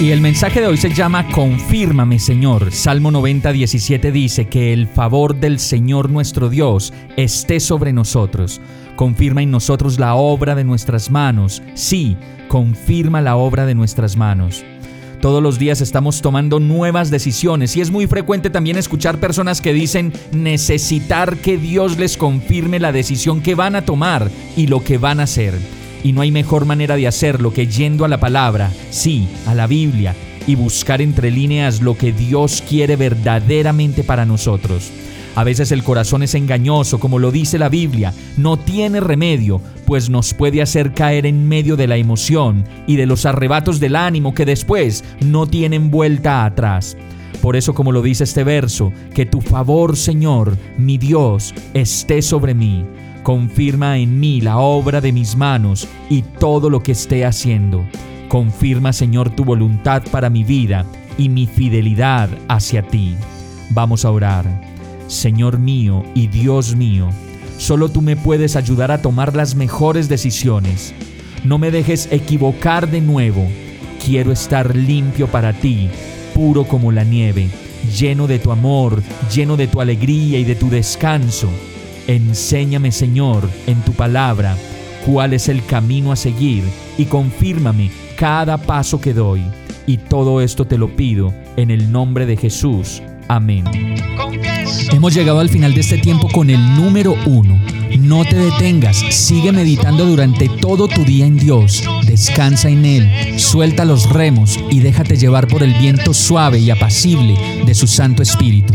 Y el mensaje de hoy se llama Confírmame Señor. Salmo 90, 17 dice que el favor del Señor nuestro Dios esté sobre nosotros. Confirma en nosotros la obra de nuestras manos. Sí, confirma la obra de nuestras manos. Todos los días estamos tomando nuevas decisiones y es muy frecuente también escuchar personas que dicen necesitar que Dios les confirme la decisión que van a tomar y lo que van a hacer. Y no hay mejor manera de hacerlo que yendo a la palabra, sí, a la Biblia, y buscar entre líneas lo que Dios quiere verdaderamente para nosotros. A veces el corazón es engañoso, como lo dice la Biblia, no tiene remedio, pues nos puede hacer caer en medio de la emoción y de los arrebatos del ánimo que después no tienen vuelta atrás. Por eso, como lo dice este verso, que tu favor, Señor, mi Dios, esté sobre mí Confirma en mí la obra de mis manos y todo lo que esté haciendo. Confirma, Señor, tu voluntad para mi vida y mi fidelidad hacia ti. Vamos a orar. Señor mío y Dios mío, solo tú me puedes ayudar a tomar las mejores decisiones. No me dejes equivocar de nuevo. Quiero estar limpio para ti, puro como la nieve, lleno de tu amor, lleno de tu alegría y de tu descanso. Enséñame, Señor, en tu palabra, cuál es el camino a seguir y confírmame cada paso que doy. Y todo esto te lo pido en el nombre de Jesús. Amén. Hemos llegado al final de este tiempo con el número uno. No te detengas, sigue meditando durante todo tu día en Dios, descansa en Él, suelta los remos y déjate llevar por el viento suave y apacible de su Santo Espíritu.